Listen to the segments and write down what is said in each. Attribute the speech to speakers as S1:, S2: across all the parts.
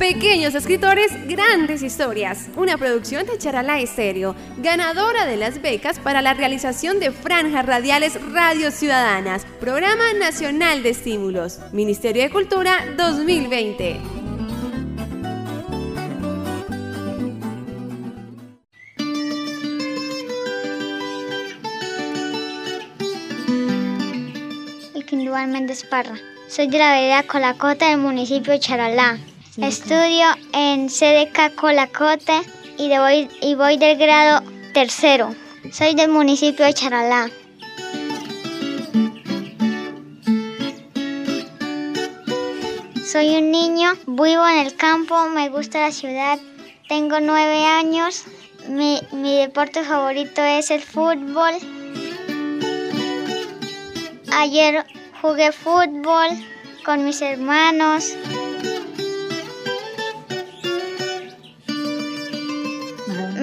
S1: Pequeños escritores, grandes historias. Una producción de Charalá Estéreo, ganadora de las becas para la realización de franjas radiales Radio Ciudadanas, Programa Nacional de Estímulos, Ministerio de Cultura 2020.
S2: Méndez Parra. Soy de la vereda Colacote del municipio de Charalá. Estudio en CDK Colacote y, voy, y del grado tercero. Soy del municipio de Charalá. Soy un niño, vivo en el campo, me gusta la ciudad, tengo nueve años, mi deporte favorito es el fútbol. Ayer Jugué fútbol con mis hermanos.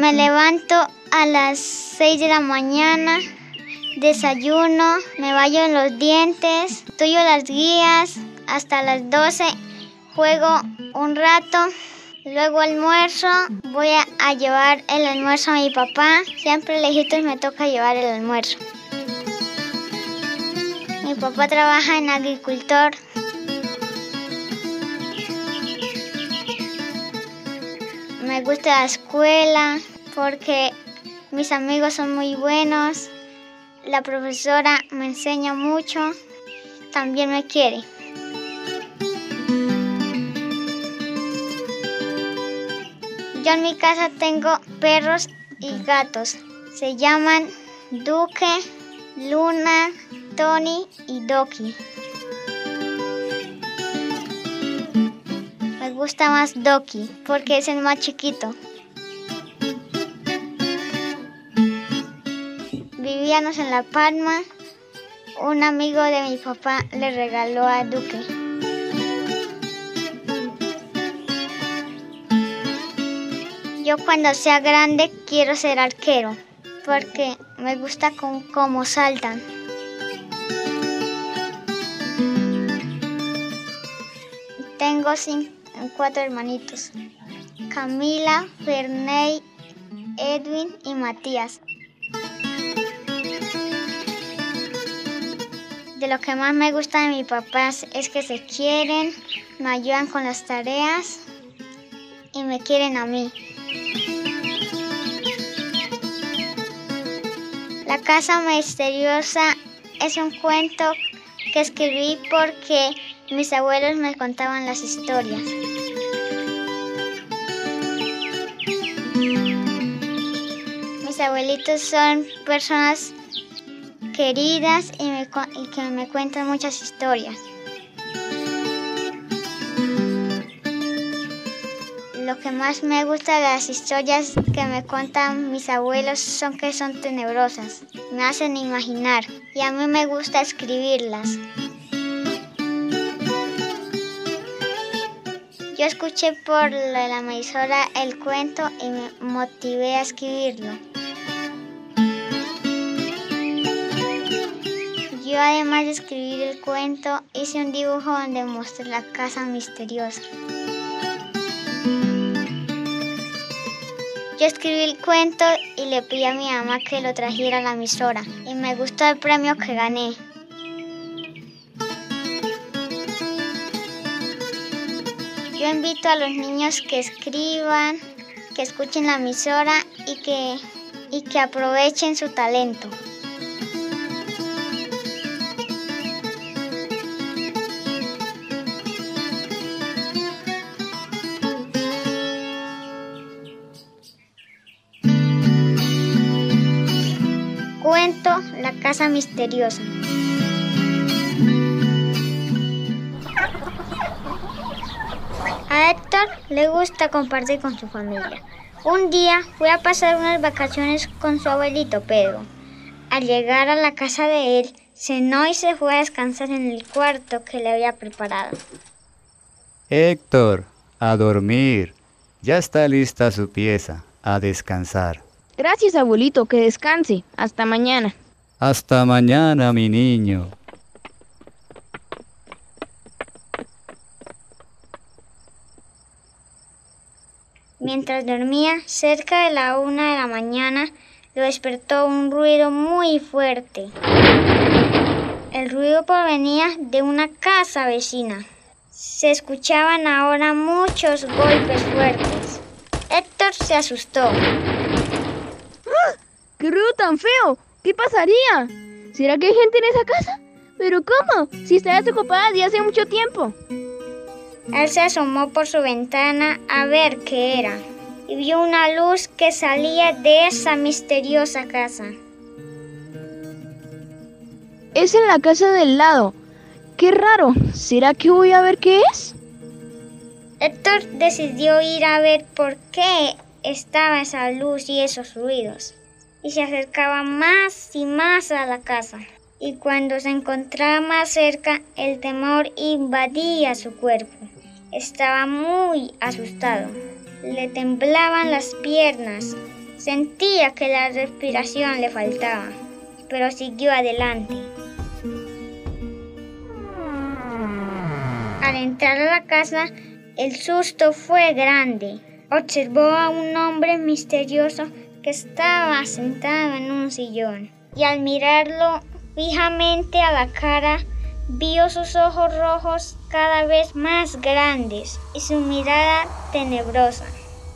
S2: Me levanto a las 6 de la mañana, desayuno, me baño los dientes, estudio las guías hasta las 12, juego un rato, luego almuerzo, voy a llevar el almuerzo a mi papá, siempre lejitos me toca llevar el almuerzo. Mi papá trabaja en agricultor. Me gusta la escuela porque mis amigos son muy buenos. La profesora me enseña mucho. También me quiere. Yo en mi casa tengo perros y gatos. Se llaman Duque, Luna, Tony y Doki. Me gusta más Doki porque es el más chiquito. En La Palma. Un amigo de mi papá le regaló a Duque. Yo cuando sea grande quiero ser arquero porque me gusta cómo saltan. Tengo cuatro hermanitos. Camila, Ferney, Edwin y Matías. De lo que más me gusta de mis papás es que se quieren, me ayudan con las tareas y me quieren a mí. La casa misteriosa es un cuento que escribí porque mis abuelos me contaban las historias. Mis abuelitos son personas queridas y, que me cuentan muchas historias. Lo que más me gusta de las historias que me cuentan mis abuelos son que son tenebrosas, me hacen imaginar y a mí me gusta escribirlas. Yo escuché por la emisora el cuento y me motivé a escribirlo. Yo además de escribir el cuento, hice un dibujo donde mostré la casa misteriosa. Yo escribí el cuento y le pedí a mi mamá que lo trajera a la emisora y me gustó el premio que gané. Yo invito a los niños que escriban, que escuchen la emisora y que, y que aprovechen su talento. Casa Misteriosa. A Héctor le gusta compartir con su familia. Un día fui a pasar unas vacaciones con su abuelito Pedro. Al llegar a la casa de él, cenó y se fue a descansar en el cuarto que le había preparado.
S3: Héctor, a dormir. Ya está lista su pieza. A descansar.
S4: Gracias, abuelito. Que descanse. Hasta mañana.
S3: Hasta mañana, mi niño.
S2: Mientras dormía, cerca de la una de la mañana, lo despertó un ruido muy fuerte. El ruido provenía de una casa vecina. Se escuchaban ahora muchos golpes fuertes. Héctor se asustó.
S4: ¡Qué ruido tan feo! ¿Qué pasaría? ¿Será que hay gente en esa casa? ¿Pero cómo? Si está desocupada desde hace mucho tiempo.
S2: Él se asomó por su ventana a ver qué era y vio una luz que salía de esa misteriosa casa.
S4: Es en la casa del lado. Qué raro. ¿Será que voy a ver qué es?
S2: Héctor decidió ir a ver por qué estaba esa luz y esos ruidos. Y se acercaba más y más a la casa. Y cuando se encontraba más cerca, el temor invadía su cuerpo. Estaba muy asustado. Le temblaban las piernas. Sentía que la respiración le faltaba, pero siguió adelante. Al entrar a la casa, el susto fue grande. Observó a un hombre misterioso estaba sentado en un sillón y al mirarlo fijamente a la cara, vio sus ojos rojos cada vez más grandes y su mirada tenebrosa.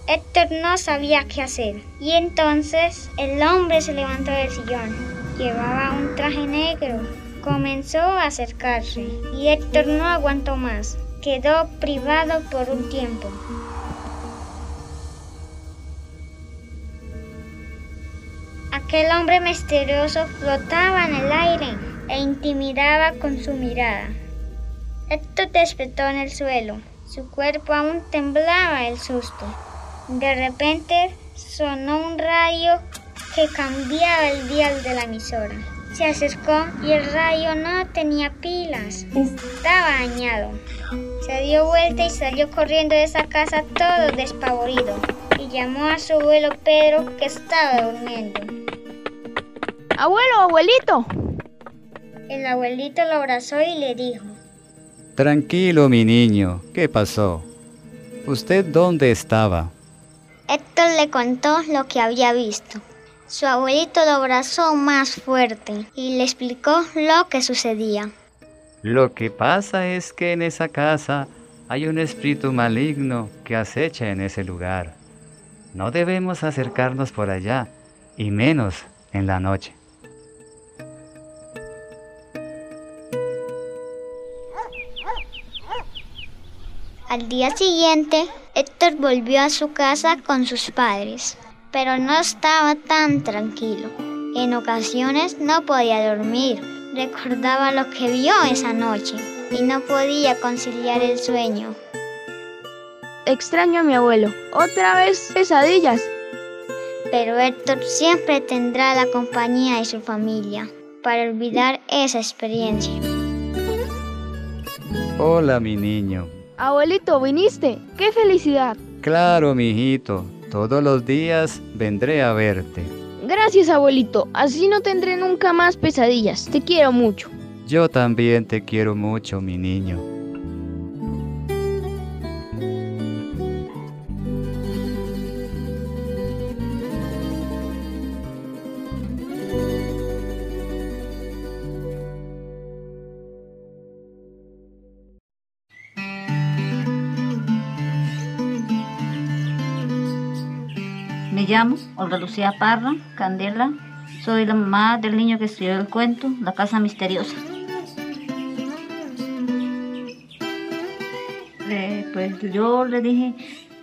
S2: Héctor no sabía qué hacer y entonces el hombre se levantó del sillón. Llevaba un traje negro. Comenzó a acercarse y Héctor no aguantó más. Quedó privado por un tiempo. Aquel hombre misterioso flotaba en el aire e intimidaba con su mirada. Héctor despertó en el suelo. Su cuerpo aún temblaba el susto. De repente sonó un rayo que cambiaba el dial de la emisora. Se acercó y el rayo no tenía pilas. Estaba dañado. Se dio vuelta y salió corriendo de esa casa todo despavorido. Y llamó a su abuelo Pedro que estaba durmiendo.
S4: Abuelo, abuelito.
S2: El abuelito lo abrazó y le dijo.
S3: Tranquilo, mi niño. ¿Qué pasó? ¿Usted dónde estaba?
S2: Héctor le contó lo que había visto. Su abuelito lo abrazó más fuerte y le explicó lo que sucedía.
S3: Lo que pasa es que en esa casa hay un espíritu maligno que acecha en ese lugar. No debemos acercarnos por allá, y menos en la noche.
S2: Al día siguiente, Héctor volvió a su casa con sus padres, pero no estaba tan tranquilo. En ocasiones no podía dormir, recordaba lo que vio esa noche y no podía conciliar el sueño.
S4: Extraño a mi abuelo. Otra vez pesadillas.
S2: Pero Héctor siempre tendrá la compañía de su familia para olvidar esa experiencia.
S3: Hola, mi niño.
S4: Abuelito, viniste. ¡Qué felicidad!
S3: Claro, mi hijito. Todos los días vendré a verte.
S4: Gracias, abuelito. Así no tendré nunca más pesadillas. Te quiero mucho.
S3: Yo también te quiero mucho, mi niño.
S5: Llamo Lucía Parra, Candela. Soy la mamá del niño que escribió el cuento, La Casa Misteriosa. Eh, pues yo le dije,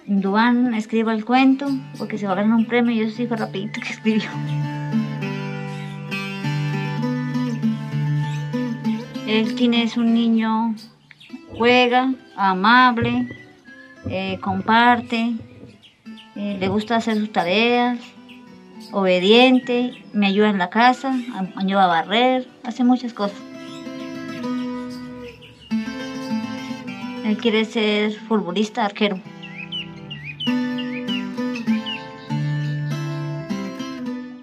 S5: Duan escriba el cuento porque se va a ganar un premio y eso sí fue rapidito que escribió. Tiene es un niño, juega, amable, eh, comparte, eh, le gusta hacer sus tareas, obediente, me ayuda en la casa, ayuda a barrer, hace muchas cosas. Él quiere ser futbolista, arquero.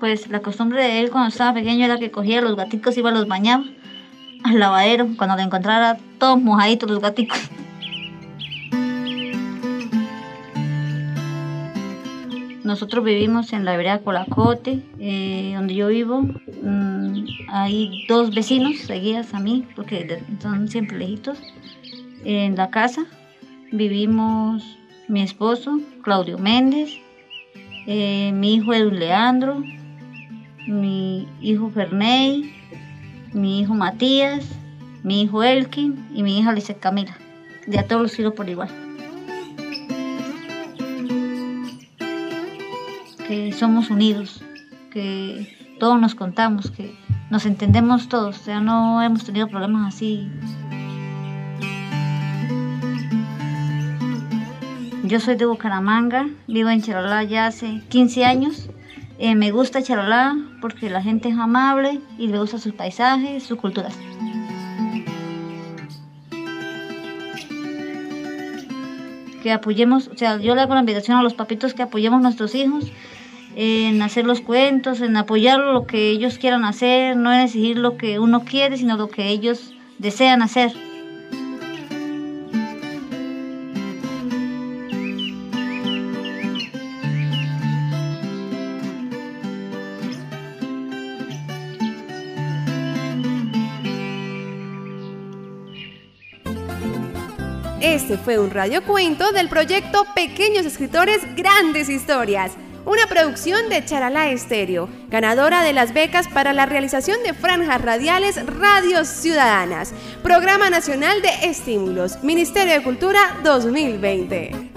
S5: Pues la costumbre de él cuando estaba pequeño era que cogía los gaticos iba a los bañaba al lavadero, cuando lo encontrara todos mojaditos los gaticos. Nosotros vivimos en la vereda Colacote, eh, donde yo vivo. Mm, hay dos vecinos seguidas a mí, porque son siempre lejitos. En la casa vivimos mi esposo, Claudio Méndez, eh, mi hijo Edwin Leandro, mi hijo Ferney, mi hijo Matías, mi hijo Elkin y mi hija Lizeth Camila. De todos los quiero por igual. Que somos unidos, que todos nos contamos, que nos entendemos todos, sea, no hemos tenido problemas así. Yo soy de Bucaramanga, vivo en Charalá ya hace 15 años. Eh, me gusta Charalá porque la gente es amable y me gusta sus paisajes, sus culturas. Que apoyemos, o sea, yo le hago la invitación a los papitos que apoyemos a nuestros hijos en hacer los cuentos, en apoyar lo que ellos quieran hacer, no en exigir lo que uno quiere, sino lo que ellos desean hacer.
S1: Este fue un radiocuento del proyecto Pequeños Escritores Grandes Historias, una producción de Charalá Estéreo, ganadora de las becas para la realización de franjas radiales Radios Ciudadanas, Programa Nacional de Estímulos, Ministerio de Cultura 2020.